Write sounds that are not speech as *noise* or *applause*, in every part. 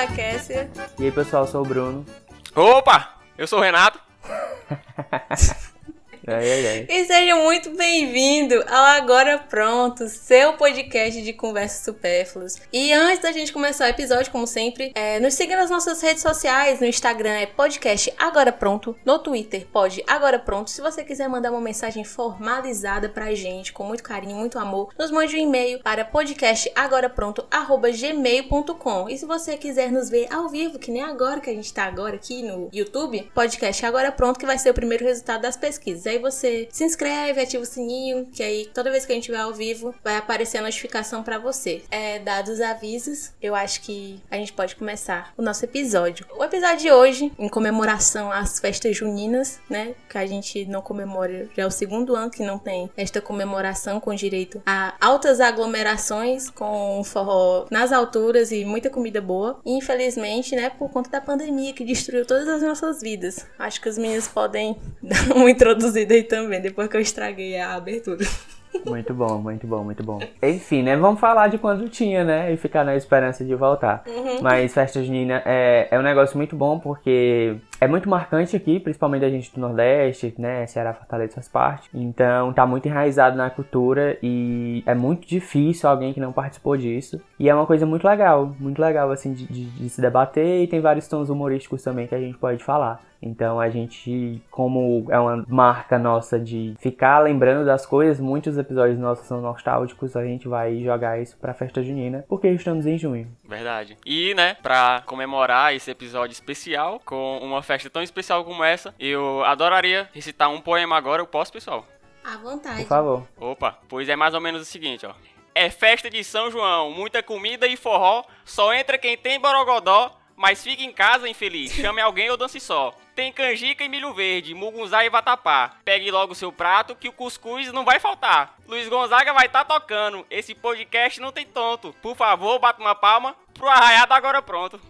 a Kessia. E aí, pessoal, eu sou o Bruno. Opa! Eu sou o Renato. *laughs* Ai, ai. E seja muito bem-vindo ao Agora Pronto, seu podcast de conversas supérfluas. E antes da gente começar o episódio, como sempre, é, nos siga nas nossas redes sociais. No Instagram é podcast Agora Pronto. No Twitter, pode Agora Pronto. Se você quiser mandar uma mensagem formalizada pra gente, com muito carinho, muito amor, nos mande um e-mail para podcastagorapronto.gmail.com. E se você quiser nos ver ao vivo, que nem agora que a gente tá agora aqui no YouTube, podcast Agora Pronto, que vai ser o primeiro resultado das pesquisas. Aí você se inscreve, ativa o sininho, que aí toda vez que a gente estiver ao vivo vai aparecer a notificação para você. É, dados os avisos, eu acho que a gente pode começar o nosso episódio. O episódio de hoje, em comemoração às festas juninas, né? Que a gente não comemora, já é o segundo ano que não tem esta comemoração com direito a altas aglomerações, com forró nas alturas e muita comida boa. E, infelizmente, né, por conta da pandemia que destruiu todas as nossas vidas. Acho que os meninos podem *laughs* dar uma introduzida aí também, depois que eu estraguei a abertura. Muito bom, muito bom, muito bom. Enfim, né? Vamos falar de quando tinha, né? E ficar na esperança de voltar. Mas festa junina é, é um negócio muito bom porque é muito marcante aqui, principalmente a gente do Nordeste, né? Ceará, Fortaleza faz parte. Então tá muito enraizado na cultura e é muito difícil alguém que não participou disso. E é uma coisa muito legal, muito legal assim de, de- de se debater e tem vários tons humorísticos também que a gente pode falar. Então a gente, como é uma marca nossa de ficar lembrando das coisas, muitos episódios nossos são nostálgicos, a gente vai jogar isso pra festa junina, porque estamos em junho. Verdade. E, né, pra comemorar esse episódio especial, com uma festa tão especial como essa, eu adoraria recitar um poema agora. Eu posso, pessoal? À vontade. Por favor. Opa, pois é mais ou menos o seguinte, ó. É festa de São João, muita comida e forró, só entra quem tem borogodó, mas fica em casa infeliz, *laughs* chame alguém ou dance só. Tem canjica e milho verde, mugunzá e vatapá. Pegue logo seu prato que o cuscuz não vai faltar. Luiz Gonzaga vai estar tocando, esse podcast não tem tonto. Por favor, bata uma palma pro arraiado agora pronto.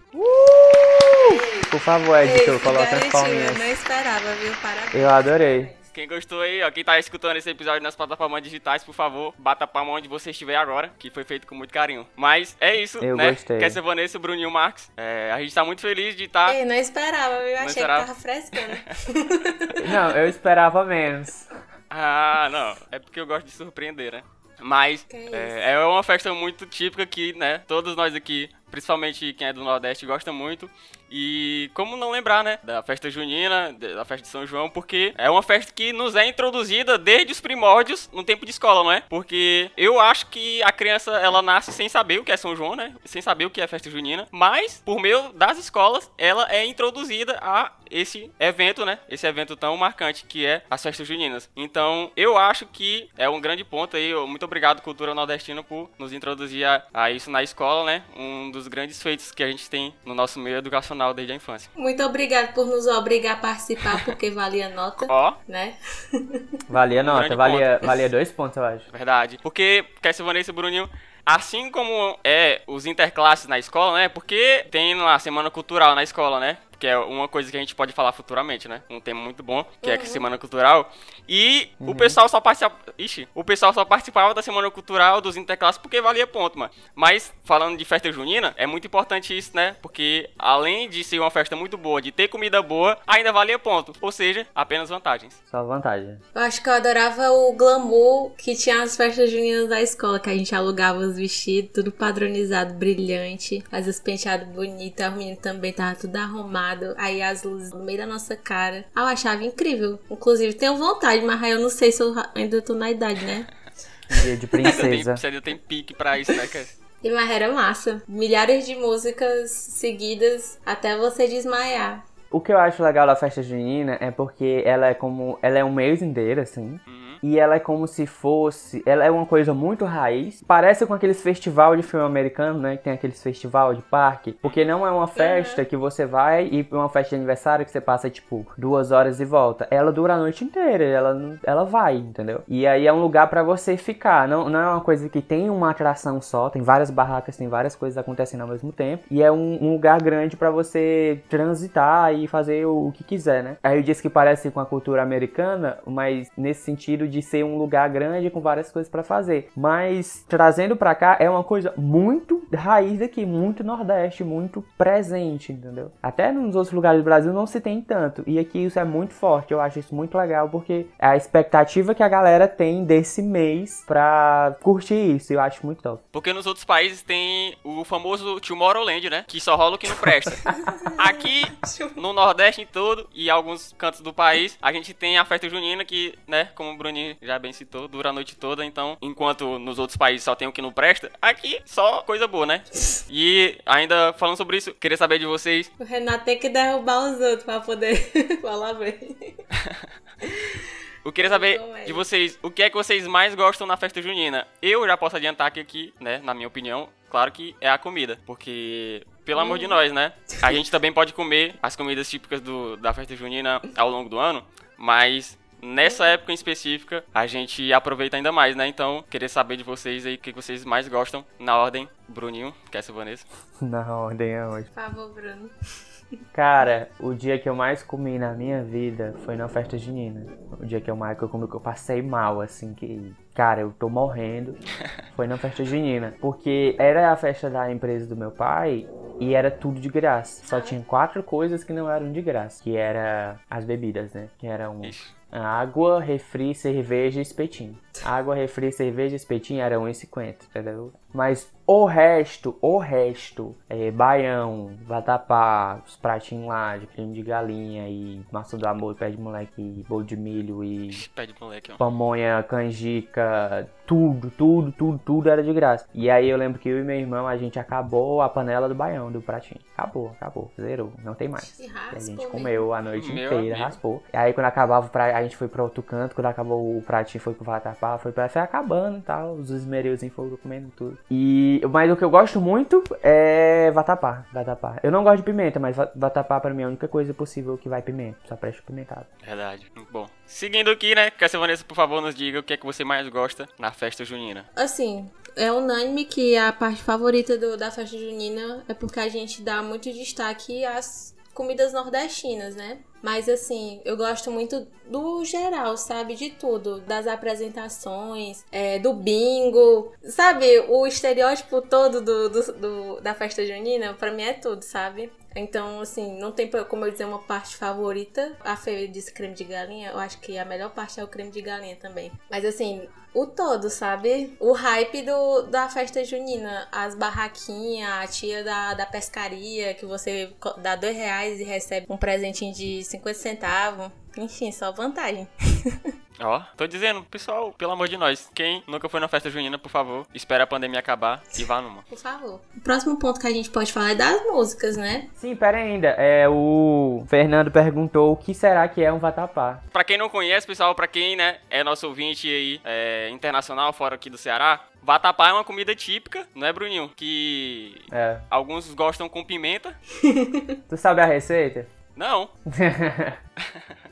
Por favor, editor, se coloca as garantiu, eu palminhas. não esperava, viu? Parabéns. Eu adorei. Quem gostou aí, ó, quem tá escutando esse episódio nas plataformas digitais, por favor, bata a palma onde você estiver agora, que foi feito com muito carinho. Mas é isso, Eu né? gostei. Quer ser Vanessa, Bruninho Marques. É, a gente tá muito feliz de estar. Ei, não esperava, eu achei esperava. que tava frescando. *laughs* Não, eu esperava menos. Ah, não. É porque eu gosto de surpreender, né? Mas é, é uma festa muito típica que, né? Todos nós aqui, principalmente quem é do Nordeste, gosta muito. E como não lembrar, né? Da festa junina, da festa de São João, porque é uma festa que nos é introduzida desde os primórdios no tempo de escola, não é? Porque eu acho que a criança ela nasce sem saber o que é São João, né? Sem saber o que é festa junina. Mas, por meio das escolas, ela é introduzida a esse evento, né? Esse evento tão marcante que é as festas juninas. Então, eu acho que é um grande ponto aí. Muito obrigado, Cultura Nordestina, por nos introduzir a, a isso na escola, né? Um dos grandes feitos que a gente tem no nosso meio educacional desde a infância. Muito obrigado por nos obrigar a participar, porque valia a nota, Ó, né? Valia nota, grande valia, ponto. valia dois pontos, eu acho. Verdade. Porque, Cassia Vanessa e Bruninho, assim como é os interclasses na escola, né? Porque tem lá a Semana Cultural na escola, né? Que é uma coisa que a gente pode falar futuramente, né? Um tema muito bom, que é a Semana Cultural. E o pessoal só participava. Ixi, o pessoal só participava da Semana Cultural dos interclasses porque valia ponto, mano. Mas, falando de festa junina, é muito importante isso, né? Porque além de ser uma festa muito boa, de ter comida boa, ainda valia ponto. Ou seja, apenas vantagens. Só vantagem. Eu acho que eu adorava o glamour que tinha nas festas juninas da escola, que a gente alugava os vestidos, tudo padronizado, brilhante, as os penteados bonitos, os meninos também tava tudo arrumado, aí as luzes no meio da nossa cara. Ah, eu achava incrível. Inclusive, tenho vontade, mas aí eu não sei se eu ainda tô na idade, né? Dia de *laughs* princesa. Você ainda tem pique pra isso, né, Cassia? E mas era massa. Milhares de músicas seguidas até você desmaiar. O que eu acho legal da festa junina é porque ela é como. Ela é um mês inteiro, assim. Uhum. E ela é como se fosse. Ela é uma coisa muito raiz. Parece com aqueles festival de filme americano, né? Que tem aqueles festival de parque. Porque não é uma festa que você vai e uma festa de aniversário que você passa, tipo, duas horas e volta. Ela dura a noite inteira. Ela, ela vai, entendeu? E aí é um lugar pra você ficar. Não, não é uma coisa que tem uma atração só. Tem várias barracas, tem várias coisas acontecendo ao mesmo tempo. E é um, um lugar grande pra você transitar e fazer o, o que quiser, né? Aí eu disse que parece com a cultura americana, mas nesse sentido de ser um lugar grande com várias coisas pra fazer. Mas trazendo pra cá é uma coisa muito raiz daqui, muito Nordeste, muito presente, entendeu? Até nos outros lugares do Brasil não se tem tanto. E aqui isso é muito forte. Eu acho isso muito legal porque é a expectativa que a galera tem desse mês pra curtir isso. Eu acho muito top. Porque nos outros países tem o famoso Tomorrowland, né? Que só rola o que não presta. *laughs* Aqui, no Nordeste em todo e alguns cantos do país, a gente tem a festa junina que, né, como o Bruninho já bem citou, dura a noite toda. Então, enquanto nos outros países só tem o que não presta, aqui só coisa boa, né? *laughs* E ainda falando sobre isso, queria saber de vocês. O Renato tem que derrubar os outros pra poder *laughs* falar bem. *laughs* Eu queria saber de vocês, o que é que vocês mais gostam na festa junina? Eu já posso adiantar que aqui, né, na minha opinião, claro que é a comida, porque pelo amor de nós, né? A gente também pode comer as comidas típicas do, da festa junina ao longo do ano, mas nessa época em específica a gente aproveita ainda mais, né? Então, queria saber de vocês aí o que vocês mais gostam na ordem. Bruninho, quer ser Vanessa? *laughs* Na ordem é hoje. Por favor, Bruno. *laughs* Cara, o dia que eu mais comi na minha vida foi na festa junina. O dia que eu mais que eu comi, que eu passei mal, assim, que. Cara, eu tô morrendo. *laughs* Foi na festa junina. Porque era a festa da empresa do meu pai e era tudo de graça. Só tinha quatro coisas que não eram de graça. Que era as bebidas, né? Que eram Ixi. Água, refri, cerveja e espetinho. Água, refri, cerveja e espetinho era 1,50, entendeu? Mas o resto, o resto, é baião, vatapá, os pratinhos lá de creme de galinha e massa do amor, pé de moleque, bolo de milho e *laughs* Pé de moleque, ó. pamonha, canjica, tudo, tudo, tudo, tudo era de graça. E aí eu lembro que eu e meu irmão, a gente acabou a panela do baião, do pratinho. Acabou, acabou, zerou, não tem mais. E E a raspou gente comeu a noite Meu inteira, amigo. raspou. E aí quando acabava o prato, a gente foi pra outro canto, quando acabou o pratinho foi pro vatapá, foi pra foi acabando e tal, os esmereuzinhos foram comendo tudo. E, mas o que eu gosto muito é vatapá, vatapá. Eu não gosto de pimenta, mas va- vatapá pra mim é a única coisa possível que vai pimenta, só presta pimentado. Verdade, muito bom. Seguindo aqui, né? Ser Vanessa, por favor, nos diga o que é que você mais gosta na festa junina. Assim, é unânime que a parte favorita do- da festa junina é porque a gente dá muito destaque às comidas nordestinas, né? Mas assim, eu gosto muito do geral, sabe? De tudo. Das apresentações, é, do bingo. Sabe, o estereótipo todo do, do- do- da festa junina, pra mim é tudo, sabe? Então, assim, não tem como eu dizer uma parte favorita. A Fê disse creme de galinha, eu acho que a melhor parte é o creme de galinha também. Mas assim, o todo, sabe? O hype do, da festa junina. As barraquinhas, a tia da, da pescaria, que você dá dois reais e recebe um presentinho de 50 centavos. Enfim, só vantagem. *laughs* *laughs* Ó, tô dizendo, pessoal, pelo amor de nós, quem nunca foi na festa junina, por favor, espera a pandemia acabar e vá numa. Por favor. O próximo ponto que a gente pode falar é das músicas, né? Sim, pera ainda. É, o Fernando perguntou o que será que é um vatapá. Pra quem não conhece, pessoal, pra quem, né, é nosso ouvinte aí, é, internacional, fora aqui do Ceará, vatapá é uma comida típica, não é, Bruninho? Que É. alguns gostam com pimenta. *laughs* Tu sabe a receita? Não. *laughs*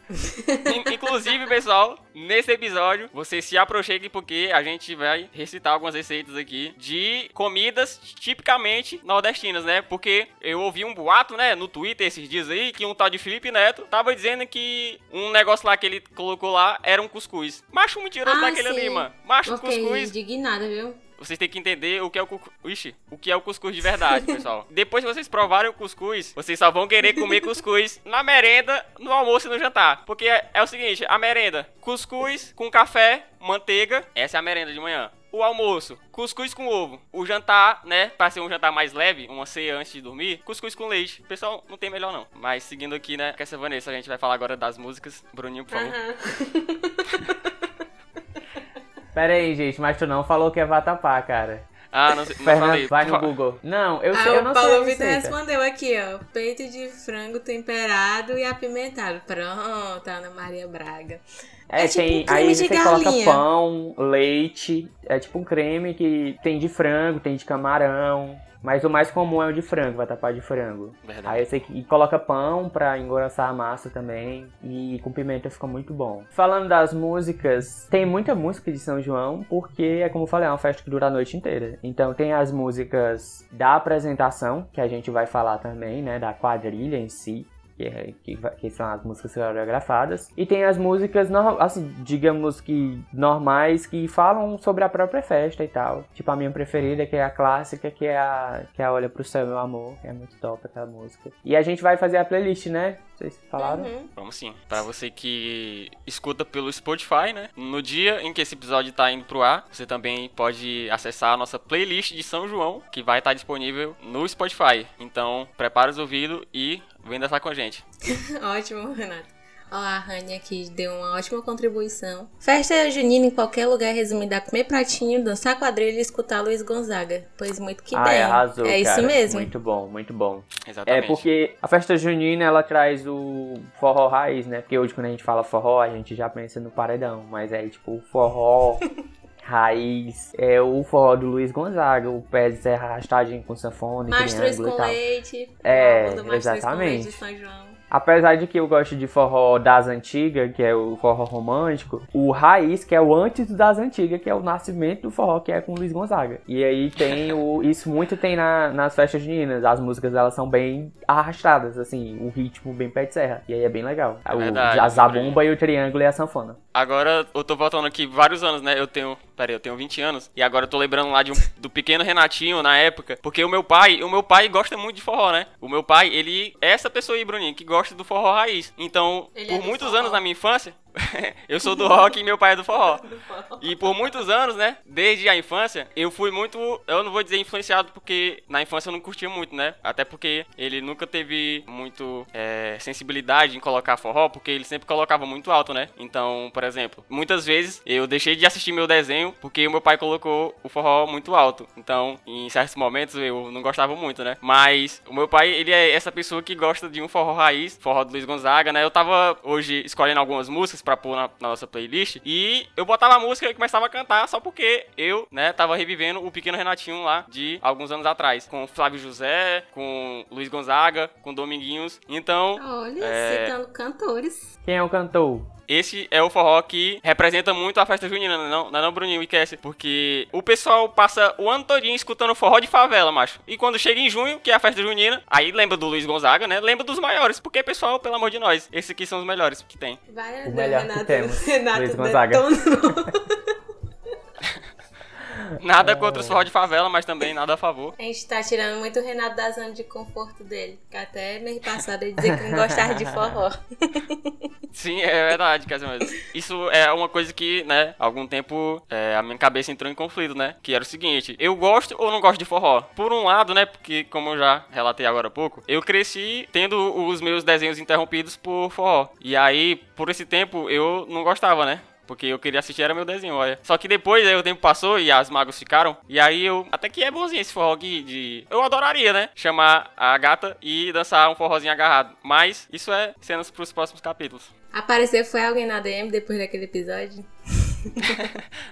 In- Inclusive, pessoal, nesse episódio, você se aproxime porque a gente vai recitar algumas receitas aqui de comidas tipicamente nordestinas, né? Porque eu ouvi um boato, né, no Twitter esses dias aí, que um tal de Felipe Neto tava dizendo que um negócio lá que ele colocou lá era um cuscuz. Macho mentiroso Ah, daquele sim. ali, mano. Macho Ok, cuscuz. indignada, viu? Vocês têm que entender o que é o cuscuz. Ixi, o que é o cuscuz de verdade, *laughs* pessoal. Depois que vocês provarem o cuscuz, vocês só vão querer comer cuscuz na merenda, no almoço e no jantar. Porque é, é o seguinte, a merenda, cuscuz com café, manteiga, essa é a merenda de manhã. O almoço, cuscuz com ovo. O jantar, né, pra ser um jantar mais leve, uma ceia antes de dormir, cuscuz com leite. Pessoal, não tem melhor não. Mas seguindo aqui, né, com essa Vanessa, a gente vai falar agora das músicas. Bruninho, por favor. *laughs* Pera aí, gente, mas tu não falou que é vatapá, cara. Ah, não, sei- não Fernando, falei. vai no Google. Não, eu Ah, sei, eu o não sei Paulo a Vitor respondeu aqui, ó. Peito de frango temperado e apimentado. Pronto, Ana Maria Braga. É, É tipo tem, um creme aí de você coloca galinha. pão, leite, é tipo um creme que tem de frango, tem de camarão, mas o mais comum é o de frango, vatapá de frango. Verdade. Aí você e coloca pão pra engrossar a massa também e com pimenta fica muito bom. Falando das músicas, tem muita música de São João porque é como eu falei, é uma festa que dura a noite inteira. Então tem as músicas da apresentação, que a gente vai falar também, né, da quadrilha em si. Que, é, que, que são as músicas coreografadas. E tem as músicas, assim, digamos que normais, que falam sobre a própria festa e tal. Tipo a minha preferida, que é a clássica, que é a, que é a Olha Pro Céu, Meu Amor, que é muito top aquela música. E a gente vai fazer a playlist, né? Vocês falaram? Uhum. Vamos sim. Para você que escuta pelo Spotify, né? No dia em que esse episódio tá indo pro ar, você também pode acessar a nossa playlist de São João, que vai estar tá disponível no Spotify. Então, prepara os ouvidos e vem dançar com a gente. *laughs* Ótimo, Renato. Ó, a Rania aqui deu uma ótima contribuição. Festa junina em qualquer lugar resumida a comer pratinho, dançar quadrilha e escutar Luiz Gonzaga. Pois muito que ah, bem. Arrasou, é isso cara. mesmo. Muito bom, muito bom. Exatamente. É porque a festa junina ela traz o forró raiz, né? Porque hoje quando a gente fala forró, a gente já pensa no paredão, mas é tipo o forró *laughs* raiz, é o forró do Luiz Gonzaga, o pé de serra arrastadinho com sanfone, Mastros com leite. É, exatamente. Com leite de São João. Apesar de que eu gosto de forró das antigas, que é o forró romântico, o raiz, que é o antes das antigas, que é o nascimento do forró, que é com o Luiz Gonzaga. E aí tem o. Isso muito tem na, nas festas juninas. As músicas elas são bem arrastadas, assim, o ritmo bem pé de serra. E aí é bem legal. É o, verdade, a zabumba e o triângulo e a sanfona. Agora eu tô voltando aqui vários anos, né? Eu tenho. Pera aí, eu tenho 20 anos. E agora eu tô lembrando lá de um, do pequeno Renatinho na época. Porque o meu pai, o meu pai gosta muito de forró, né? O meu pai, ele é essa pessoa aí, Bruninho, que gosta do forró raiz. Então, Ele por é muitos anos na minha infância, *laughs* eu sou do rock e meu pai é *laughs* do forró. E por muitos anos, né? Desde a infância, eu fui muito. Eu não vou dizer influenciado, porque na infância eu não curtia muito, né? Até porque ele nunca teve muito é, sensibilidade em colocar forró, porque ele sempre colocava muito alto, né? Então, por exemplo, muitas vezes eu deixei de assistir meu desenho porque o meu pai colocou o forró muito alto. Então, em certos momentos eu não gostava muito, né? Mas o meu pai, ele é essa pessoa que gosta de um forró raiz, forró do Luiz Gonzaga, né? Eu tava hoje escolhendo algumas músicas pra pôr na, na nossa playlist e eu botava a música e começava a cantar só porque eu, né, tava revivendo o pequeno Renatinho lá de alguns anos atrás, com Flávio José, com Luiz Gonzaga, com Dominguinhos. Então, Olha, É. citando cantores. Quem é o cantor? Esse é o forró que representa muito a festa junina, não, não é não, Bruninho e Cassie? Porque o pessoal passa o ano todinho escutando forró de favela, macho. E quando chega em junho, que é a festa junina, aí lembra do Luiz Gonzaga, né? Lembra dos maiores, porque, pessoal, pelo amor de nós, esses aqui são os melhores que tem. Vai, O melhor que Renato. temos, Renato Luiz Gonzaga. *laughs* Nada contra os forró de favela, mas também nada a favor. A gente tá tirando muito o Renato da zona de conforto dele. Que até mês passado ele dizia que não gostava de forró. *laughs* Sim, é verdade, quer dizer, mas isso é uma coisa que, né, há algum tempo é, a minha cabeça entrou em conflito, né? Que era o seguinte, eu gosto ou não gosto de forró? Por um lado, né, porque como eu já relatei agora há pouco, eu cresci tendo os meus desenhos interrompidos por forró. E aí, por esse tempo, eu não gostava, né? Porque eu queria assistir era meu desenho, olha. Só que depois aí o tempo passou e as magos ficaram. E aí eu. Até que é bonzinho esse forró aqui de. Eu adoraria, né? Chamar a gata e dançar um forrozinho agarrado. Mas isso é cenas pros próximos capítulos. Apareceu foi alguém na DM depois daquele episódio?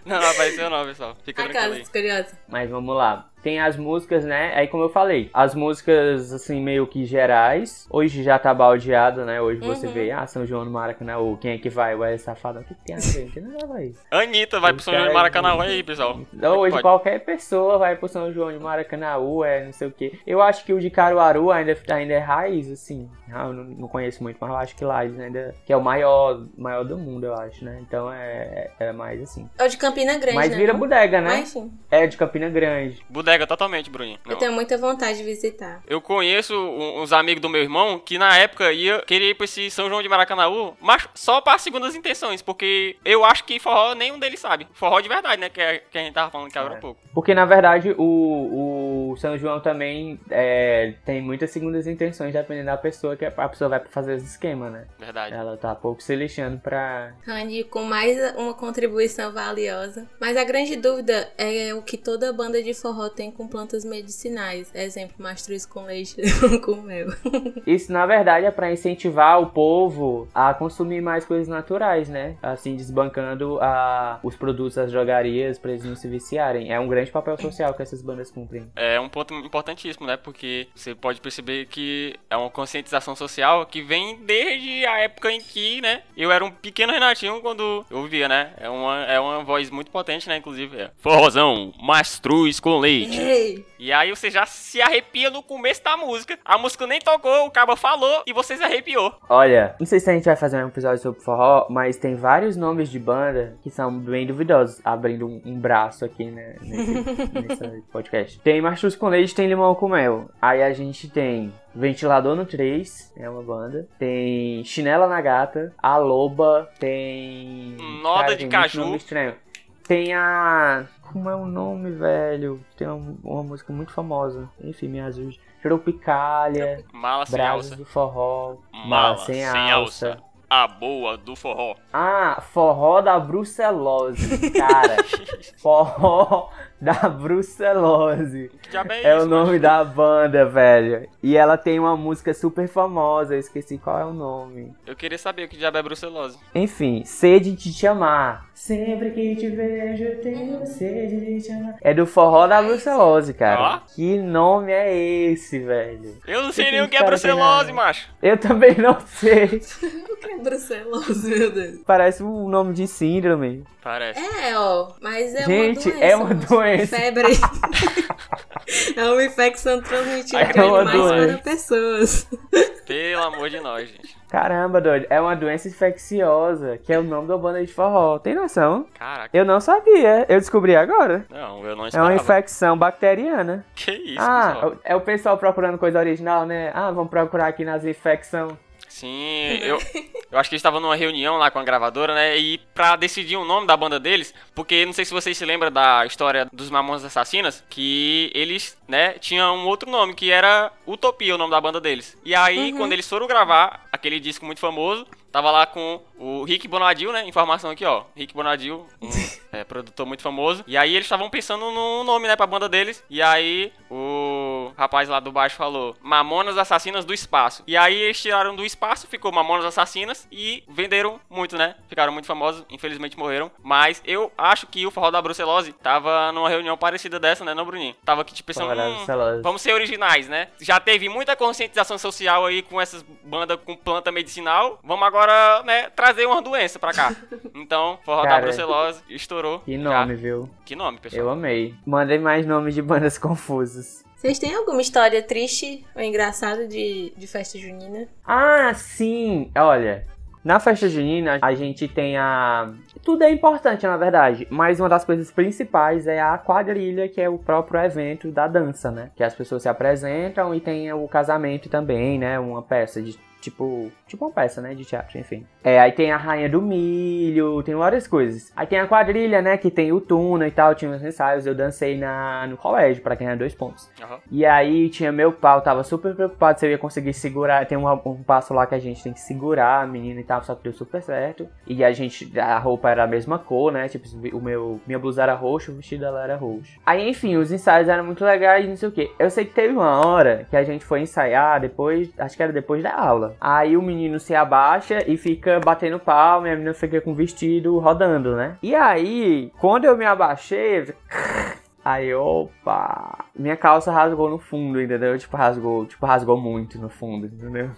Não, *laughs* não apareceu não, pessoal. Fica tranquilo aí. Aquelas curiosas. Mas vamos lá. Tem as músicas, né? Aí como eu falei, as músicas assim meio que gerais. Hoje já tá baldeado, né? Hoje você Uhum. vê, ah, São João no Maracanã, ou quem é que vai? O Wesley Safadão. O que que tem a ver? Não tem nada ver. Anitta vai pro São João de Maracanã aí, pessoal. Então, hoje Pode. qualquer pessoa vai pro São João de Maracanã, é não sei o que. Eu acho que o de Caruaru ainda, ainda é raiz, assim. Ah, eu não, não conheço muito, mas eu acho que lá eles ainda. Que é o maior, maior do mundo, eu acho, né? Então é, é mais assim. É o de Campina Grande, mas né? vira não? bodega, né? Mas enfim, É de Campina Grande. Bodega totalmente, Bruninho. eu tenho muita vontade de visitar. Eu conheço uns amigos do meu irmão que na época ia querer ir pra esse São João de Maracanaú, mas só para segundas intenções, porque eu acho que forró nenhum deles sabe. Forró de verdade, né? Que, é, que a gente tava falando que agora há É. pouco. Porque na verdade o, o São João também é, tem muitas segundas intenções, dependendo da pessoa, que a pessoa vai fazer os esquemas, né? Verdade. Ela tá pouco se lixando pra. Randy com mais uma contribuição valiosa. Mas a grande dúvida é o que toda banda de forró tem com plantas medicinais. Exemplo, mastruz com leite *laughs* com mel. Isso, na verdade, é pra incentivar o povo a consumir mais coisas naturais, né? Assim, desbancando a, os produtos das drogarias pra eles não se viciarem. É um grande papel social que essas bandas cumprem. É um ponto importantíssimo, né? Porque você pode perceber que é uma conscientização social que vem desde a época em que, né, eu era um pequeno Renatinho quando eu ouvia, né? É uma, é uma voz muito potente, né? Inclusive, é forrozão, mastruz com leite. Ei, E aí você já se arrepia no começo da música. A música nem tocou, o cabo falou e você se arrepiou. Olha, não sei se a gente vai fazer um episódio sobre forró, mas tem vários nomes de banda que são bem duvidosos, abrindo um, um braço aqui, né, nesse, *laughs* nesse podcast. Tem Mastruz com Leite, tem Limão com Mel. Aí a gente tem Ventilador no 3, é uma banda. Tem Chinela na Gata, A Loba, tem... Noda Cara, de tem muito Caju. nome estranho. Tem a... Como é o nome, velho? Tem uma, uma música muito famosa. Enfim, me ajude. Tropicália, Mala sem alça. do Forró, Mala sem, alça. A boa do forró. Ah, forró da brucelose, cara. *laughs* forró da brucelose. Que diabo é, É isso? o nome da banda, velho. E ela tem uma música super famosa, eu esqueci qual é o nome. Eu queria saber o que diabo é brucelose. Enfim, sede de te amar. Sempre que te vejo, eu tenho sede de te amar. É do forró da brucelose, cara. Ó. Que nome é esse, velho? Eu não sei nem o que é brucelose, macho. Eu também não sei. o que é brucelose, meu Deus? Parece um nome de síndrome. Parece. É, ó, mas é Gente, uma doença. é uma doença. Febre. *laughs* é uma infecção transmitida É uma mais para doença. pessoas. Pelo amor de nós, gente. Caramba, doido. É uma doença infecciosa, que é o nome da banda de forró. Tem noção? Caraca. Eu não sabia. Eu descobri agora. Não, eu não É esperava. uma infecção bacteriana. Que isso, ah, pessoal? é o pessoal procurando coisa original, né? Ah, vamos procurar aqui nas infecções. Sim, *laughs* eu, eu acho que eles estavam numa reunião lá com a gravadora, né? E pra decidir o nome da banda deles, porque não sei se vocês se lembram da história dos Mamonas Assassinas, que eles, né, tinham um outro nome, que era Utopia, o nome da banda deles. E aí, quando eles foram gravar aquele disco muito famoso, tava lá com o Rick Bonadil, né? Informação aqui, ó. Rick Bonadil, um *laughs* é, produtor muito famoso. E aí eles estavam pensando no nome, né, pra banda deles. E aí o rapaz lá do baixo falou Mamonas Assassinas do Espaço. E aí eles tiraram do espaço, ficou Mamonas Assassinas e venderam muito, né? Ficaram muito famosos, infelizmente morreram. Mas eu acho que o Forró da Brucelose tava numa reunião parecida dessa, né, não, Bruninho? Tava aqui tipo pensando, da hum, vamos ser originais, né? Já teve muita conscientização social aí com essas bandas com planta medicinal. Vamos agora, né, trazer uma doença pra cá. *laughs* Então, Forró da Cara, Brucelose estourou. Que Já. nome, viu? Que nome, pessoal? Eu amei. Mandei mais nomes de bandas *laughs* confusas. Vocês têm alguma história triste ou engraçada de, de festa junina? Ah, sim! Olha, na festa junina a gente tem a. Tudo é importante, na verdade, mas uma das coisas principais é a quadrilha, que é o próprio evento da dança, né? Que as pessoas se apresentam e tem o casamento também, né? Uma peça de. Tipo, tipo uma peça, né, de teatro, enfim. É, aí tem a rainha do milho, tem várias coisas. Aí tem a quadrilha, né, que tem o tuna e tal, tinha uns ensaios, eu dancei na, no colégio, pra quem é dois pontos. Aham. E aí tinha meu pau, tava super preocupado se eu ia conseguir segurar. Tem um, um passo lá que a gente tem que segurar a menina e tal, só que deu super certo. E a gente, a roupa era a mesma cor, né? Tipo, o meu, minha blusa era roxa, o vestido dela era roxo. Aí, enfim, os ensaios eram muito legais, não sei o que. Eu sei que teve uma hora que a gente foi ensaiar depois, acho que era depois da aula. Aí o menino se abaixa e fica batendo palma e a menina fica com o vestido rodando, né? E aí, quando eu me abaixei, eu *laughs* Aí, opa! Minha calça rasgou no fundo, entendeu? Tipo, rasgou, tipo, rasgou muito no fundo, entendeu?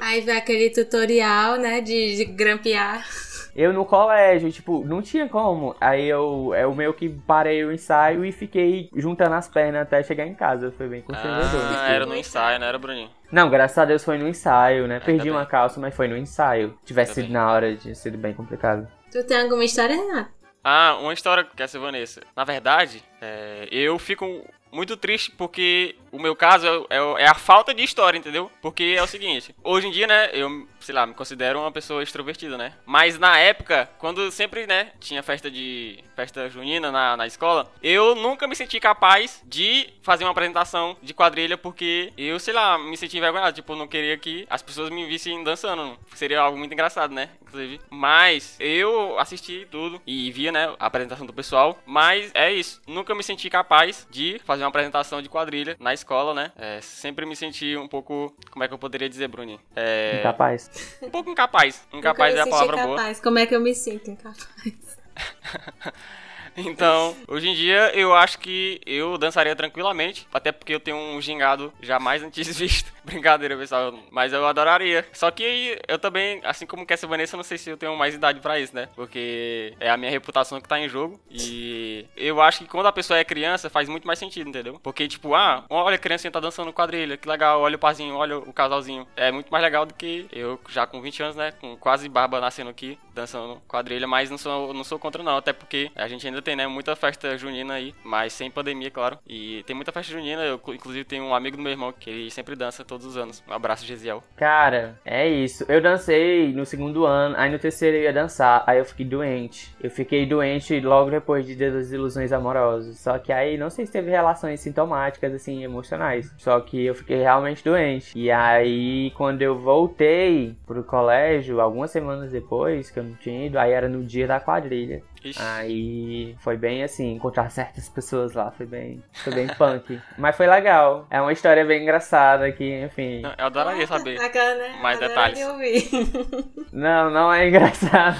Aí vem aquele tutorial, né, de, de grampear. Eu no colégio, tipo, não tinha como. Aí eu, eu meio que parei o ensaio e fiquei juntando as pernas até chegar em casa. Foi bem constrangedor. Ah, era no ensaio, não era, Bruninho? Não, graças a Deus foi no ensaio, né? Perdi Ainda uma bem. calça, mas foi no ensaio. Tivesse sido bem. na hora, tinha sido bem complicado. Tu tem alguma história, Renato? Ah, uma história que essa Vanessa. Na verdade, é, eu fico muito triste porque o meu caso é, é- é a falta de história, entendeu? Porque é o seguinte, hoje em dia, né, eu, sei lá, me considero uma pessoa extrovertida, né? Mas na época, quando sempre, né, tinha festa de festa junina na, na escola, eu nunca me senti capaz de fazer uma apresentação de quadrilha porque eu, sei lá, me senti envergonhado, tipo, não queria que as pessoas me vissem dançando. Seria algo muito engraçado, né? Inclusive. Mas eu assisti tudo e via, né, a apresentação do pessoal. Mas é isso. Nunca me senti capaz de fazer uma apresentação de quadrilha na escola, né? É, sempre me senti um pouco. Como é que eu poderia dizer, Bruninho? É. Incapaz. Um pouco incapaz. Incapaz é a palavra boa. capaz. Como é que eu me sinto incapaz? *laughs* *laughs* Então, hoje em dia, eu acho que eu dançaria tranquilamente. Até porque eu tenho um gingado jamais antes visto. *laughs* Brincadeira, pessoal. Mas eu adoraria. Só que eu também, assim como Cassia Vanessa, não sei se eu tenho mais idade pra isso, né? Porque é a minha reputação que tá em jogo. E eu acho que quando a pessoa é criança, faz muito mais sentido, entendeu? Porque, tipo, ah, olha a criancinha tá dançando quadrilha, que legal, olha o parzinho, olha o casalzinho. É muito mais legal do que eu, já com 20 anos, né? Com quase barba nascendo aqui, dançando quadrilha, mas não sou, não sou contra, não. Até porque a gente ainda tem, né? Muita festa junina aí, mas sem pandemia, claro. E tem muita festa junina. Eu, inclusive, tenho um amigo do meu irmão que ele sempre dança todos os anos. Um abraço, Gesiel. Cara, é isso. Eu dancei no segundo ano, aí no terceiro eu ia dançar, aí eu fiquei doente. Eu fiquei doente logo depois de Dia das Ilusões Amorosas. Só que aí não sei se teve relações sintomáticas, assim, emocionais. Só que eu fiquei realmente doente. E aí, quando eu voltei pro colégio, algumas semanas depois, que eu não tinha ido, aí era no dia da quadrilha. Ixi. Aí foi bem assim, encontrar certas pessoas lá, foi bem, foi bem punk. *laughs* Mas foi legal. É uma história bem engraçada que, enfim. Eu adoraria saber né? mais detalhes. *laughs* Não, não é engraçado.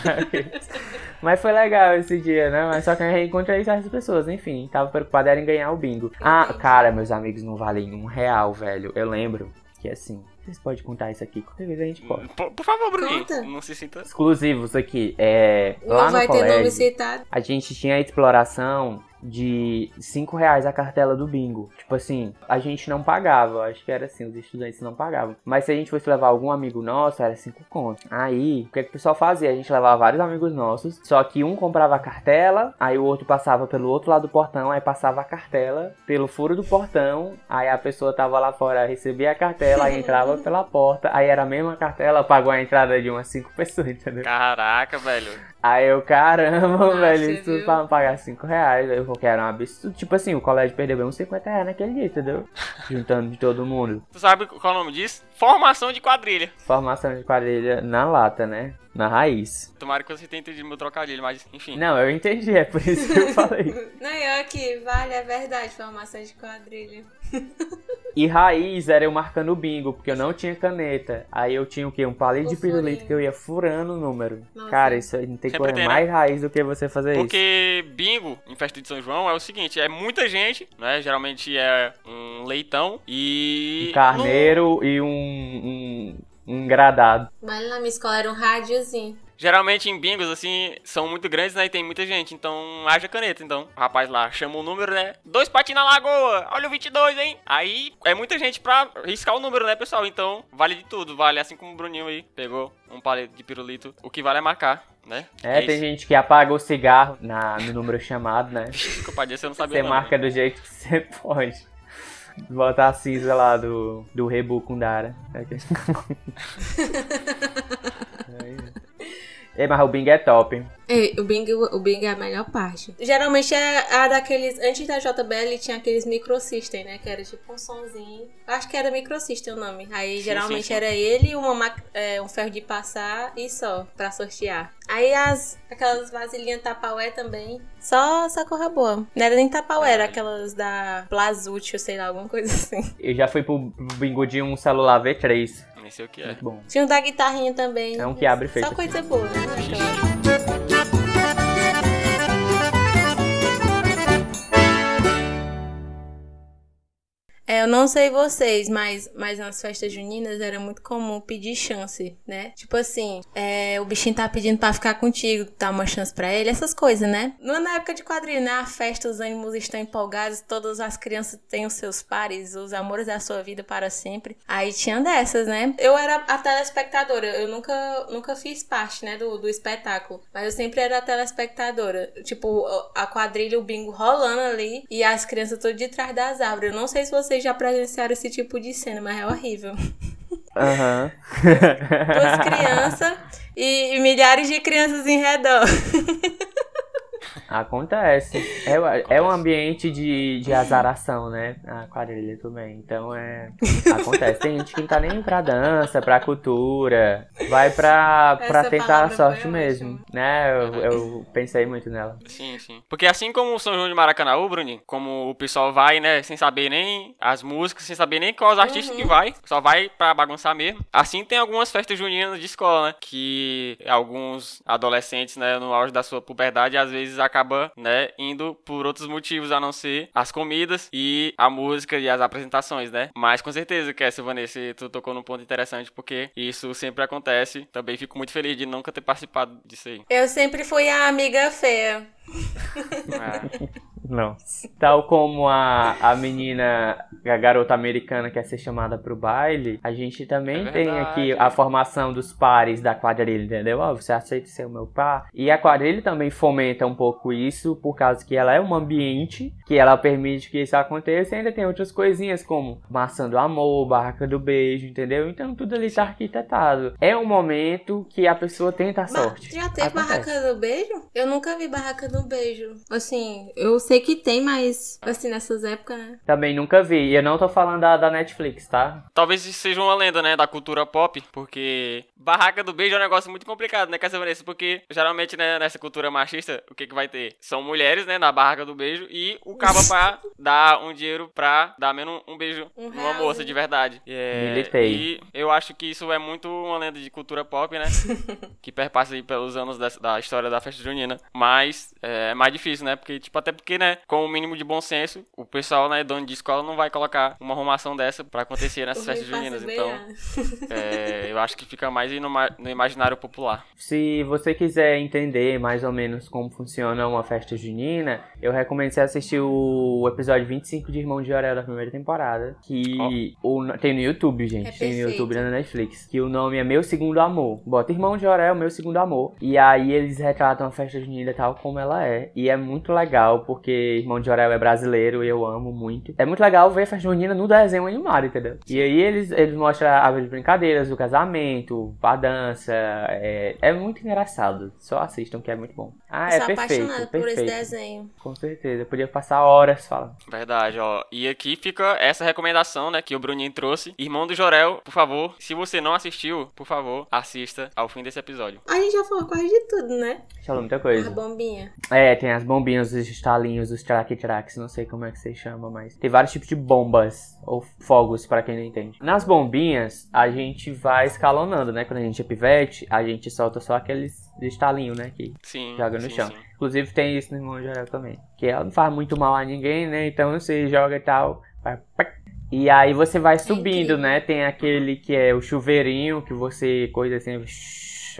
Mas foi legal esse dia, né? Mas só que eu reencontrei certas pessoas, enfim. Tava preocupado era em ganhar o bingo. Ah, cara, meus amigos não valem um real, velho. Eu lembro que assim, vocês podem contar isso aqui? Qualquer vez a gente pode. Por, por favor, Bruninho. Conta. Não se sinta. Exclusivos aqui. É, não lá vai no ter colégio, nome citado. A gente tinha a exploração de 5 reais a cartela do bingo. Tipo assim, a gente não pagava, acho que era assim, os estudantes não pagavam. Mas se a gente fosse levar algum amigo nosso, era 5 contos. Aí, o que, é que o pessoal fazia? A gente levava vários amigos nossos, só que um comprava a cartela, aí o outro passava pelo outro lado do portão, aí passava a cartela pelo furo do portão, aí a pessoa tava lá fora, recebia a cartela, aí entrava pela porta, aí era a mesma cartela, pagou a entrada de umas 5 pessoas, entendeu? Caraca, velho. Aí eu, caramba, *laughs* velho, isso pra pagar 5 reais. Eu porque era um absurdo. Tipo assim, o colégio perdeu bem uns 50 reais naquele dia, entendeu? *laughs* Juntando de todo mundo. Tu sabe qual é o nome disso? Formação de quadrilha. Formação de quadrilha na lata, né? Na raiz. Tomara que você tenha entendido meu trocadilho, mas enfim. Não, eu entendi, é por isso que eu *laughs* falei. Não, eu aqui, vale, é verdade, formação de quadrilha. E raiz era eu marcando o bingo, porque eu não tinha caneta. Aí eu tinha o quê? Um palito de pirulito que eu ia furando o número. Nossa. Cara, isso não tem coisa tem, mais né? raiz do que você fazer porque isso. Porque bingo, em festa de São João, é o seguinte, é muita gente, né? Geralmente é um leitão e... Um carneiro no... e um, um, um gradado. Mas na minha escola era um rádiozinho. Geralmente em bingos, assim, são muito grandes, né? E tem muita gente. Então, haja caneta. Então, o rapaz lá chama o número, né? Dois patins na lagoa. Olha o 22, hein? Aí, é muita gente pra riscar o número, né, pessoal? Então, vale de tudo. Vale assim como o Bruninho aí pegou um palito de pirulito. O que vale é marcar. Né? É, é tem gente que apaga o cigarro na, no número chamado, né? *laughs* Desculpa, você não sabia Você marca do jeito que você *laughs* pode. Botar a cinza lá do, do Rebu com Dara. *laughs* É, mas o Bing é top. É, o Bing, o Bing é a melhor parte. Geralmente é a daqueles. Antes da JBL tinha aqueles microsystem, né? Que era tipo um sonzinho. Acho que era microsystem o nome. Aí sim, geralmente sim, sim. era ele, uma, é, um ferro de passar e só, pra sortear. Aí as aquelas vasilhinhas Tapaué também. Só, só corra boa. Não era nem Tapaué, era aquelas da Blazut, sei lá, alguma coisa *laughs* assim. Eu já fui pro bingo de um celular V3 sei o que é. Muito bom. Tinha um da guitarrinha também. É um que abre feito. Só coisa boa, né? Eu não sei vocês, mas, mas nas festas juninas era muito comum pedir chance, né? Tipo assim, é, o bichinho tá pedindo pra ficar contigo, dar uma chance pra ele, essas coisas, né? É na época de quadrilha, né? A festa, os ânimos estão empolgados, todas as crianças têm os seus pares, os amores da sua vida para sempre. Aí tinha dessas, né? Eu era a telespectadora, eu nunca, nunca fiz parte, né, do, do espetáculo, mas eu sempre era a telespectadora. Tipo, a quadrilha, o bingo rolando ali e as crianças todas de trás das árvores. Eu não sei se vocês já presenciaram esse tipo de cena, mas é horrível. Aham. Uhum. *laughs* Duas crianças e, e milhares de crianças em redor. Acontece. É, é um ambiente de, de azaração, né? A quadrilha também. Então é. Acontece. Tem gente que não tá nem pra dança, pra cultura. Vai pra, pra tentar a sorte mesmo, ótima. né? Eu, eu pensei muito nela. Sim, sim. Porque assim como o São João de Maracanã, Bruninho, como o pessoal vai, né, sem saber nem as músicas, sem saber nem quais artistas que vai, só vai pra bagunçar mesmo. Assim tem algumas festas juninas de escola, né, que alguns adolescentes, né, no auge da sua puberdade, às vezes acaba, né, indo por outros motivos a não ser as comidas e a música e as apresentações, né? Mas com certeza que essa Vanessa, tu tocou num ponto interessante porque isso sempre acontece. Também fico muito feliz de nunca ter participado disso aí. Eu sempre fui a amiga feia. É. *laughs* Não. Tal como a, a menina, a garota americana quer ser chamada pro baile, a gente também É tem aqui a formação dos pares da quadrilha, entendeu? Ó, você aceita ser o meu par? E a quadrilha também fomenta um pouco isso, por causa que ela é um ambiente que ela permite que isso aconteça e ainda tem outras coisinhas como maçã do amor, barraca do beijo, entendeu? Então tudo ali tá arquitetado. É um momento que a pessoa tenta a sorte. Já teve Acontece. barraca do beijo? Eu nunca vi barraca do beijo. Assim, eu sei que tem, mas assim, nessas épocas, né? Também nunca vi. E eu não tô falando da, da Netflix, tá? Talvez isso seja uma lenda, né, da cultura pop, porque barraca do beijo é um negócio muito complicado, né, Cassia Vanessa? Porque geralmente, né, nessa cultura machista, o que que vai ter? São mulheres, né, na barraca do beijo e o caba pra *laughs* dar um dinheiro pra dar menos um beijo Um numa realzinho. moça de verdade. É, e eu acho que isso é muito uma lenda de cultura pop, né, *laughs* que perpassa aí pelos anos dessa- da história da festa junina. Mas é, é mais difícil, né, porque, tipo, até porque, né, com o mínimo de bom senso, o pessoal, né, dono de escola não vai colocar uma arrumação dessa pra acontecer nessas *laughs* festas juninas. Então, *laughs* é, eu acho que fica mais no, ma- no imaginário popular. Se você quiser entender mais ou menos como funciona uma festa junina, eu recomendo você assistir o episódio 25 de Irmão de Orel da primeira temporada, que o- tem no YouTube, gente, É tem no. YouTube e na Netflix, que o nome é Meu Segundo Amor. Bota Irmão de Orel, Meu Segundo Amor, e aí eles retratam a festa junina tal como ela é, e é muito legal, porque Irmão de Orel é brasileiro e eu amo muito. É muito legal ver a festa junina no desenho animado, entendeu? E aí eles, eles mostram as brincadeiras, o casamento, a dança, é, é muito engraçado. Só assistam que é muito bom. Ah, Eu é sou perfeito, apaixonada por esse perfeito. desenho. Com certeza, eu podia passar horas falando. Verdade, ó. E aqui fica essa recomendação, né, que o Bruninho trouxe. Irmão do Jorel, por favor, se você não assistiu, por favor, assista ao fim desse episódio. A gente já falou quase de tudo, né? Falou muita A coisa. bombinha. É, tem as bombinhas, os estalinhos, os track-tracks, não sei como é que você chama, mas tem vários tipos de bombas ou fogos, pra quem não entende. Nas bombinhas, a gente vai escalonando, né? Quando a gente é pivete, a gente solta só aqueles estalinhos, né? Que Sim. joga no sim, chão. sim. Inclusive tem isso no Irmão Jorel também. Que ela não faz muito mal a ninguém, né? Então você joga e tal. vai. E aí você vai subindo, né? Tem aquele que é o chuveirinho, que você coisa assim.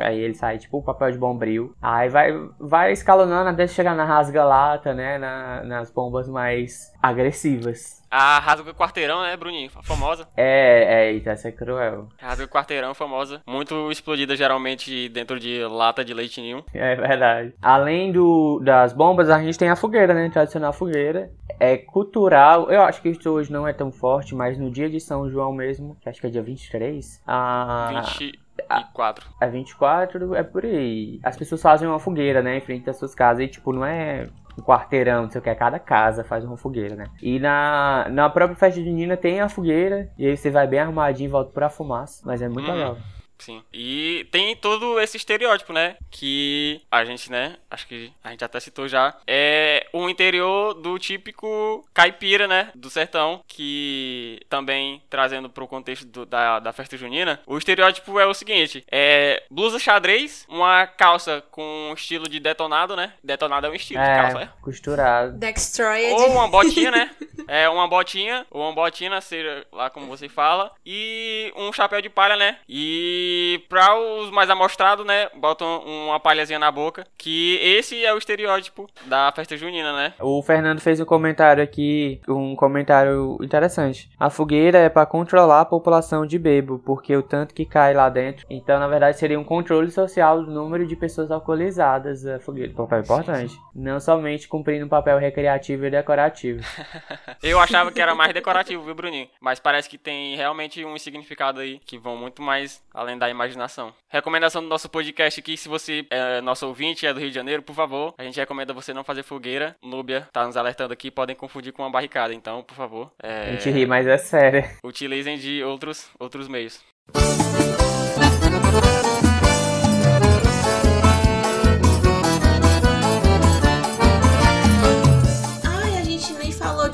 Aí ele sai tipo o papel de bombril. Aí vai, vai escalonando até chegar na rasga-lata, né? Na- nas bombas mais agressivas. A Rasga Quarteirão, né, Bruninho? Famosa. É, é, eita, essa é cruel. Rasga Quarteirão, famosa. Muito explodida, geralmente, dentro de lata de leite ninho. É verdade. Além do, das bombas, a gente tem a fogueira, né? Tradicional fogueira. É cultural. Eu acho que isso hoje não é tão forte, mas no dia de São João mesmo, que acho que é dia 23, a, 24. é 24, é por aí. As pessoas fazem uma fogueira, né? Em frente das suas casas. E, tipo, não é um quarteirão, não sei o que. é Cada casa faz uma fogueira, né? E na, na própria festa junina tem a fogueira. E aí você vai bem arrumadinho e volta pra fumaça. Mas é muito Uhum. legal. Sim. E tem todo esse estereótipo, né? Que a gente, né? Acho que a gente até citou já. É o interior do típico caipira, né? Do sertão. Que também, trazendo pro contexto do- da, da festa junina, o estereótipo é o seguinte: é blusa xadrez, uma calça com estilo de detonado, né? Detonado é um estilo de calça, É, né? costurado. Ou uma botinha, né? *laughs* É, uma botinha, ou uma botina, seja lá como você fala. E um chapéu de palha, né? E pra os mais amostrados, né? Botam uma palhazinha na boca. Que esse é o estereótipo da festa junina, né? O Fernando fez um comentário aqui, um comentário interessante. A fogueira é para controlar a população de bebo, porque o tanto que cai lá dentro. Então, na verdade, seria um controle social do número de pessoas alcoolizadas. A fogueira, papel importante. Não somente cumprindo um papel recreativo e decorativo. *laughs* Eu achava que era mais decorativo, viu, Bruninho? Mas parece que tem realmente um significado aí que vão muito mais além da imaginação. Recomendação do nosso podcast aqui, se você é nosso ouvinte, é do Rio de Janeiro, por favor, a gente recomenda você não fazer fogueira. Núbia tá nos alertando aqui, podem confundir com uma barricada, então, por favor, é, A gente ri, mas é sério. utilizem de outros, outros meios.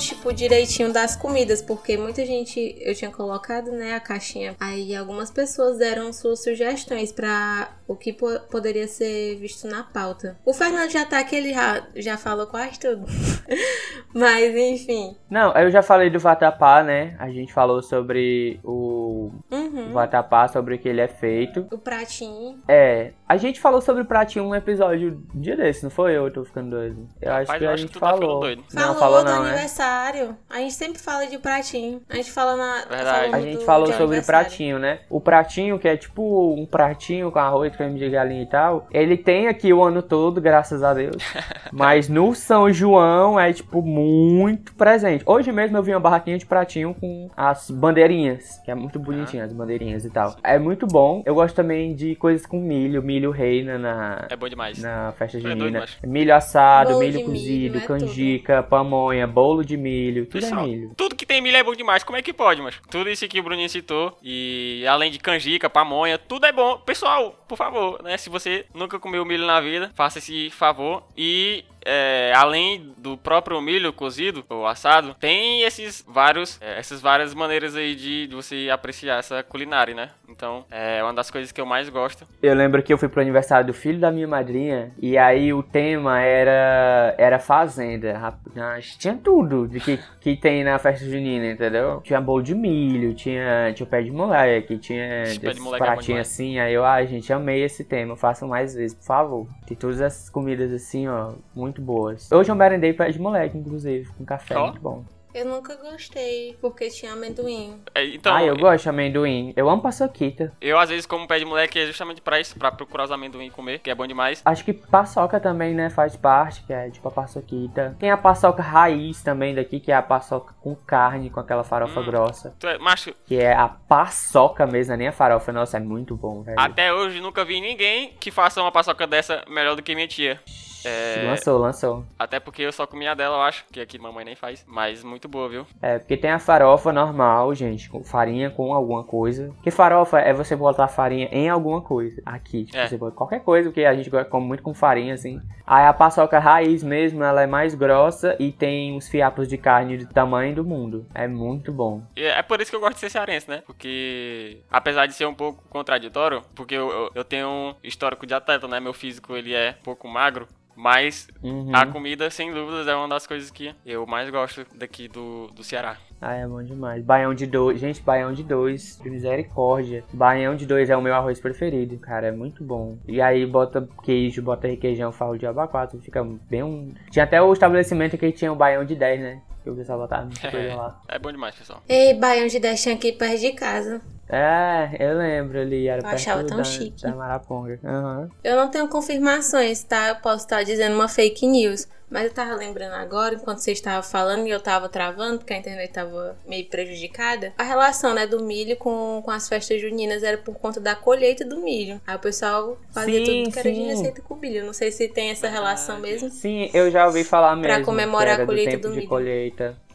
Tipo, direitinho das comidas, porque muita gente, eu tinha colocado, né, a caixinha. Aí algumas pessoas deram suas sugestões para o que po poderia ser visto na pauta. O Fernando já tá aqui, ele já, já falou quase tudo. *laughs* Mas, enfim. Não, eu já falei do vatapá, né? A gente falou sobre o, Uhum. o vatapá, sobre o que ele é feito. O pratinho. É, a gente falou sobre o pratinho um episódio um dia desse, não foi eu? Eu tô ficando doido. Eu acho que eu a acho gente que tá falou. doido. Não, falou falou do não, né? aniversário. A gente sempre fala de pratinho. A gente fala na. Verdade. falou A do- gente falou sobre o pratinho, né? O pratinho, que é tipo um pratinho com arroz, creme de galinha e tal, ele tem aqui o ano todo, graças a Deus. *laughs* Mas no São João é, tipo, muito presente. Hoje mesmo eu vi uma barraquinha de pratinho com as bandeirinhas, que é muito bonitinha, as bandeirinhas e tal. É muito bom. Eu gosto também de coisas com milho. Milho reina na, É bom demais. na festa Tu é. Milho assado, Bolo milho de milho, cozido, é canjica, pamonha, bolo de milho, tudo Pessoal, é milho. tudo que tem milho é bom demais. Como é que pode, mas Tudo isso que o Bruninho citou. E além de canjica, pamonha, tudo é bom. Pessoal, por favor, né? Se você nunca comeu milho na vida, faça esse favor. E é, além do próprio milho cozido ou assado, tem esses vários, é, essas várias maneiras aí de, de você apreciar essa culinária, né? Então, é uma das coisas que eu mais gosto. Eu lembro que eu fui pro aniversário do filho da minha madrinha e aí o tema era era fazenda. Rapaz, Tinha tudo de que, que tem na festa junina, entendeu? Tinha bolo de milho, tinha, tinha o pé de moleque, tinha pé de moleque é pratinhos demais. assim. Aí eu, ai, gente, amei esse tema. Façam mais vezes, por favor. Tem todas essas comidas assim, ó, muito boas. Hoje eu merendei pé de moleque, inclusive, com café, Ó. muito bom. Eu nunca gostei, porque tinha amendoim. É, Então, ah, eu gosto de amendoim. Eu amo paçoquita. eu às vezes como pé de moleque é justamente pra isso, pra procurar os amendoim e comer, que é bom demais. Acho que paçoca também, né, faz parte, que é tipo a paçoquita. Tem a paçoca raiz também daqui, que é a paçoca com carne, com aquela farofa Hum. grossa. Tu é- macho, Que é a paçoca mesmo, é nem a farofa. Nossa, é muito bom, velho. até hoje nunca vi ninguém que faça uma paçoca dessa melhor do que minha tia. É, Lançou, lançou. até porque eu só comia dela, eu acho, que aqui mamãe nem faz. Mas muito boa, viu? É, porque tem a farofa normal, gente, com farinha com alguma coisa. Porque farofa é você botar farinha em alguma coisa. Aqui, tipo, É. você bota qualquer coisa, porque a gente come muito com farinha, assim. Aí a paçoca raiz mesmo, ela é mais grossa e tem uns fiapos de carne do tamanho do mundo. É muito bom. É por isso que eu gosto de ser cearense, né? Porque, apesar de ser um pouco contraditório, porque eu, eu, eu tenho um histórico de atleta, né? Meu físico, ele é um pouco magro. Mas Uhum. a comida, sem dúvidas, é uma das coisas que eu mais gosto daqui do, do Ceará. Ah, é bom demais. Baião de dois. Gente, baião de dois. de Misericórdia. Baião de dois é o meu arroz preferido, cara. É muito bom. E aí bota queijo, bota requeijão, farro de abacate. Fica bem um. Tinha até o estabelecimento que tinha o baião de 10, né? Que o pessoal botava *laughs* coisa lá. É bom demais, pessoal. Ei, Baião de 10 tinha aqui perto de casa. É, eu lembro ali. Era Eu achava tão da, chique. da Maraponga. Aham. Eu não tenho confirmações, tá? Eu posso estar dizendo uma fake news. Mas eu tava lembrando agora, enquanto você estava falando e eu tava travando, porque a internet tava meio prejudicada. A relação, né, do milho com, com as festas juninas era por conta da colheita do milho. Aí o pessoal fazia Sim, tudo que era de sim. receita com milho. Não sei se tem essa relação mesmo. Sim, eu já ouvi falar mesmo. comemorar que era a colheita do do milho.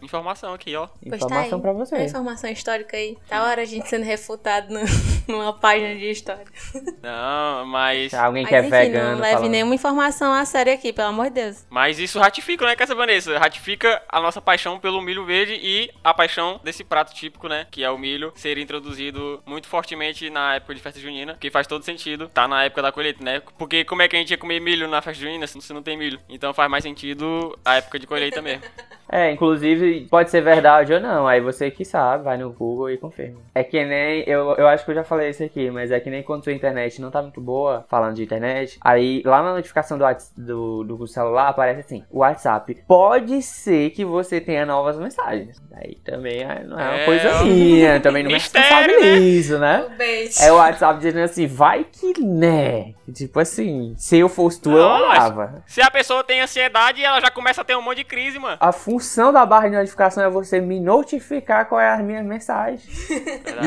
Informação aqui, ó. Pois tá Informação aí. pra você. informação histórica aí. Tá hora a gente sendo refutado no- *laughs* numa página de história. Não, mas. Se alguém Mas que é enfim, vegano. não leve falando. nenhuma informação a sério aqui, pelo amor de Deus. Mas isso ratifica, né, Casa Vanessa? Ratifica a nossa paixão pelo milho verde e a paixão desse prato típico, né? Que é o milho ser introduzido muito fortemente na época de festa junina. Que faz todo sentido. Tá na época da colheita, né? Porque como é que a gente ia comer milho na festa junina se não tem milho? Então faz mais sentido a época de colheita mesmo. *laughs* É, inclusive pode ser verdade ou não, aí você que sabe, vai no Google e confirma. É que nem, eu, eu acho que eu já falei isso aqui, mas é que nem quando sua internet não tá muito boa, falando de internet, aí lá na notificação do, do, do celular aparece assim, WhatsApp, pode ser que você tenha novas mensagens. Aí também é- não é uma É, coisa minha, também não me *laughs* Mistério, responsabilizo, né? Um beijo. É o WhatsApp dizendo assim, vai que né. Tipo assim, se eu fosse tu, eu Não, mas- olhava. Se a pessoa tem ansiedade, ela já começa a ter um monte de crise, mano. A função da barra de notificação é você me notificar qual é a minha mensagem.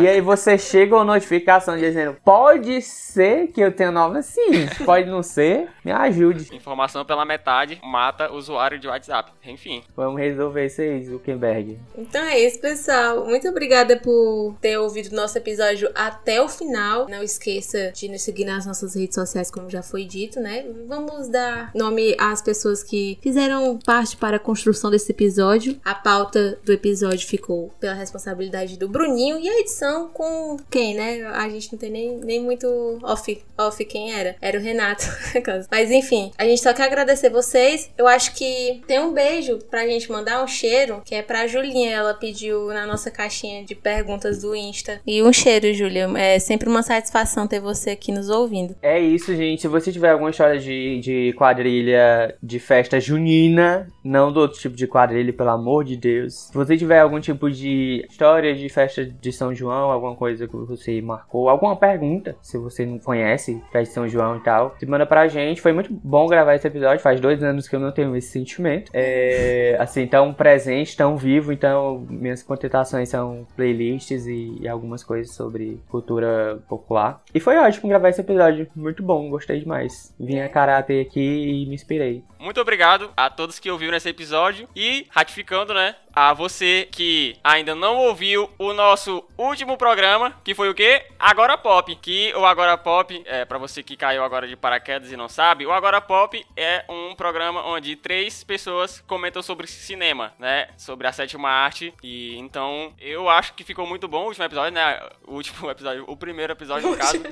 E aí você chega uma notificação dizendo, pode ser que eu tenha nova sim, pode não ser, me ajude. Informação pela metade mata o usuário de WhatsApp. Enfim. Vamos resolver isso aí, Zuckerberg. Então é isso, pessoal. Muito obrigada por ter ouvido o nosso episódio até o final. Não esqueça de nos seguir nas nossas redes sociais, como já foi dito, né? Vamos dar nome às pessoas que fizeram parte para a construção desse episódio episódio. A pauta do episódio ficou pela responsabilidade do Bruninho e a edição com quem, né? A gente não tem nem, nem muito off, off quem era. Era o Renato. *laughs* Mas enfim, a gente só quer agradecer vocês. Eu acho que tem um beijo pra gente mandar um cheiro, que é pra Julinha. Ela pediu na nossa caixinha de perguntas do Insta. E um cheiro, Júlia. É sempre uma satisfação ter você aqui nos ouvindo. É isso, gente. Se você tiver alguma história de, de quadrilha de festa junina, não do outro tipo de quadrilha, pelo amor de Deus. Se você tiver algum tipo de história de festa de São João, alguma coisa que você marcou, alguma pergunta, se você não conhece festa de São João e tal, se manda pra gente. Foi muito bom gravar esse episódio. Faz dois anos que eu não tenho esse sentimento. É, assim, tão presente, tão vivo. Então, minhas contentações são playlists e, e algumas coisas sobre cultura popular. E foi ótimo gravar esse episódio. Muito bom, gostei demais. Vim a caráter aqui e me inspirei. Muito obrigado a todos que ouviram esse episódio e ratificando, né, a você que ainda não ouviu o nosso último programa, que foi o quê? Agora Pop. Que o Agora Pop, é para você que caiu agora de paraquedas e não sabe, o Agora Pop é um programa onde três pessoas comentam sobre cinema, né? Sobre a sétima arte. E então eu acho que ficou muito bom o último episódio, né? O último *laughs* episódio, o primeiro episódio no caso.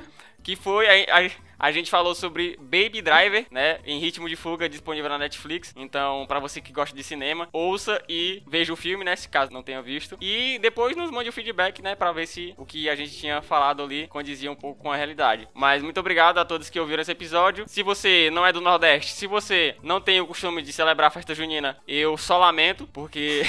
Que foi a, a, a, gente falou sobre Baby Driver, né, em ritmo de fuga disponível na Netflix. Então, para você que gosta de cinema, ouça e veja o filme, né, se caso não tenha visto. E depois nos mande o feedback, né, para ver se o que a gente tinha falado ali condizia um pouco com a realidade. Mas muito obrigado a todos que ouviram esse episódio. Se você não é do Nordeste, se você não tem o costume de celebrar a festa junina, eu só lamento, porque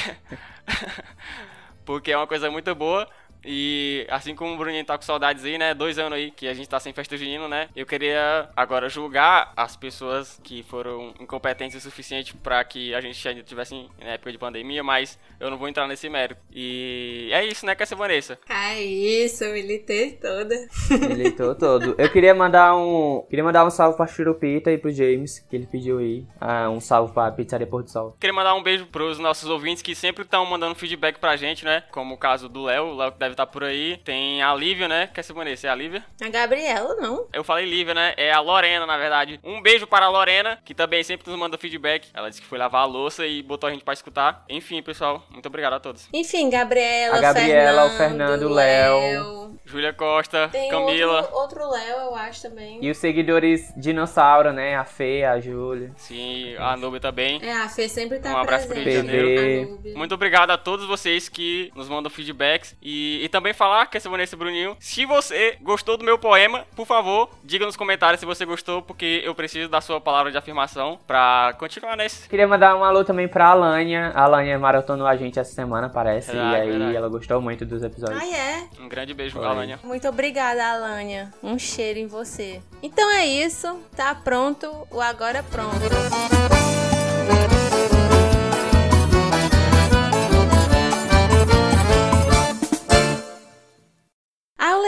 *laughs* porque é uma coisa muito boa. E assim como o Bruninho tá com saudades aí, né? Dois anos aí que a gente tá sem festa junina, né? Eu queria agora julgar as pessoas que foram incompetentes o suficiente para que a gente ainda tivesse na época de pandemia, mas eu não vou entrar nesse mérito. E é isso, né, Cassia Vanessa? É isso, militei toda. *laughs* Militou todo. Eu queria mandar um. Queria mandar um salve pra Churupita e pro James, que ele pediu aí. Ah, um salve pra Pizzaria Porto Sol. Queria mandar um beijo pros nossos ouvintes que sempre estão mandando feedback pra gente, né? Como o caso do Léo, o Léo que deve estar por aí. Tem a Lívia, né? Quer se Vanessa? É a Lívia? A Gabriela, não. Eu falei Lívia, né? É a Lorena, na verdade. Um beijo para a Lorena, que também sempre nos manda feedback. Ela disse que foi lavar a louça e botou a gente pra escutar. Enfim, pessoal, muito obrigado a todos. Enfim, Gabriela, A Gabriela, Fernando, o Fernando, o Léo. Júlia Costa, Tem Camila. outro, outro Léo, eu acho também. E os seguidores dinossauro, né? A Fê, a Júlia. Sim, a Nubia também. É, a Fê sempre tá Um abraço pro presente. Rio de Janeiro. Muito obrigado a todos vocês que nos mandam feedbacks. E, e também falar, que essa Vanessa e Bruninho, se você gostou do meu poema, por favor, diga nos comentários se você gostou, porque eu preciso da sua palavra de afirmação pra continuar nesse. Queria mandar um alô também pra Alânia. A Alânia maratonou a gente essa semana, parece. Verdade, e aí verdade. ela gostou muito dos episódios. Ah, é? Um grande beijo, Oi. Alânia. Muito obrigada, Alânia. Um cheiro em você. Então é isso. Tá pronto o Agora Pronto.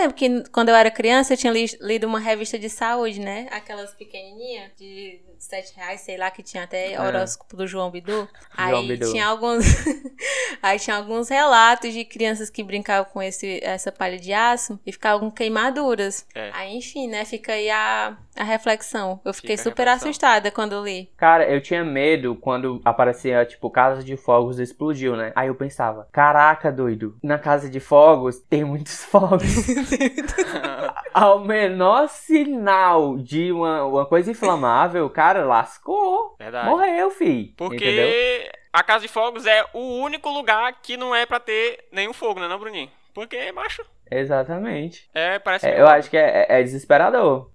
Lembro que quando eu era criança eu tinha li- lido uma revista de saúde, né? Aquelas pequenininhas de 7 reais, sei lá, que tinha até É. horóscopo do João Bidu. *laughs* Aí João Bidu. tinha alguns. *laughs* Aí tinha alguns relatos de crianças que brincavam com esse, essa palha de aço e ficavam com queimaduras. É. Aí, enfim, né? Fica aí a, a reflexão. Eu fiquei Fica super assustada quando li. Cara, eu tinha medo quando aparecia, tipo, casa de fogos explodiu, né? Aí eu pensava, caraca, doido, na casa de fogos tem muitos fogos. *laughs* *laughs* Ao menor sinal de uma, uma coisa inflamável, cara, lascou. Verdade. Morreu, fi. Porque Entendeu? a Casa de Fogos é o único lugar que não é pra ter nenhum fogo, né, não, Bruninho? Porque, macho, Exatamente. é, parece É, eu acho que é, é- é desesperador.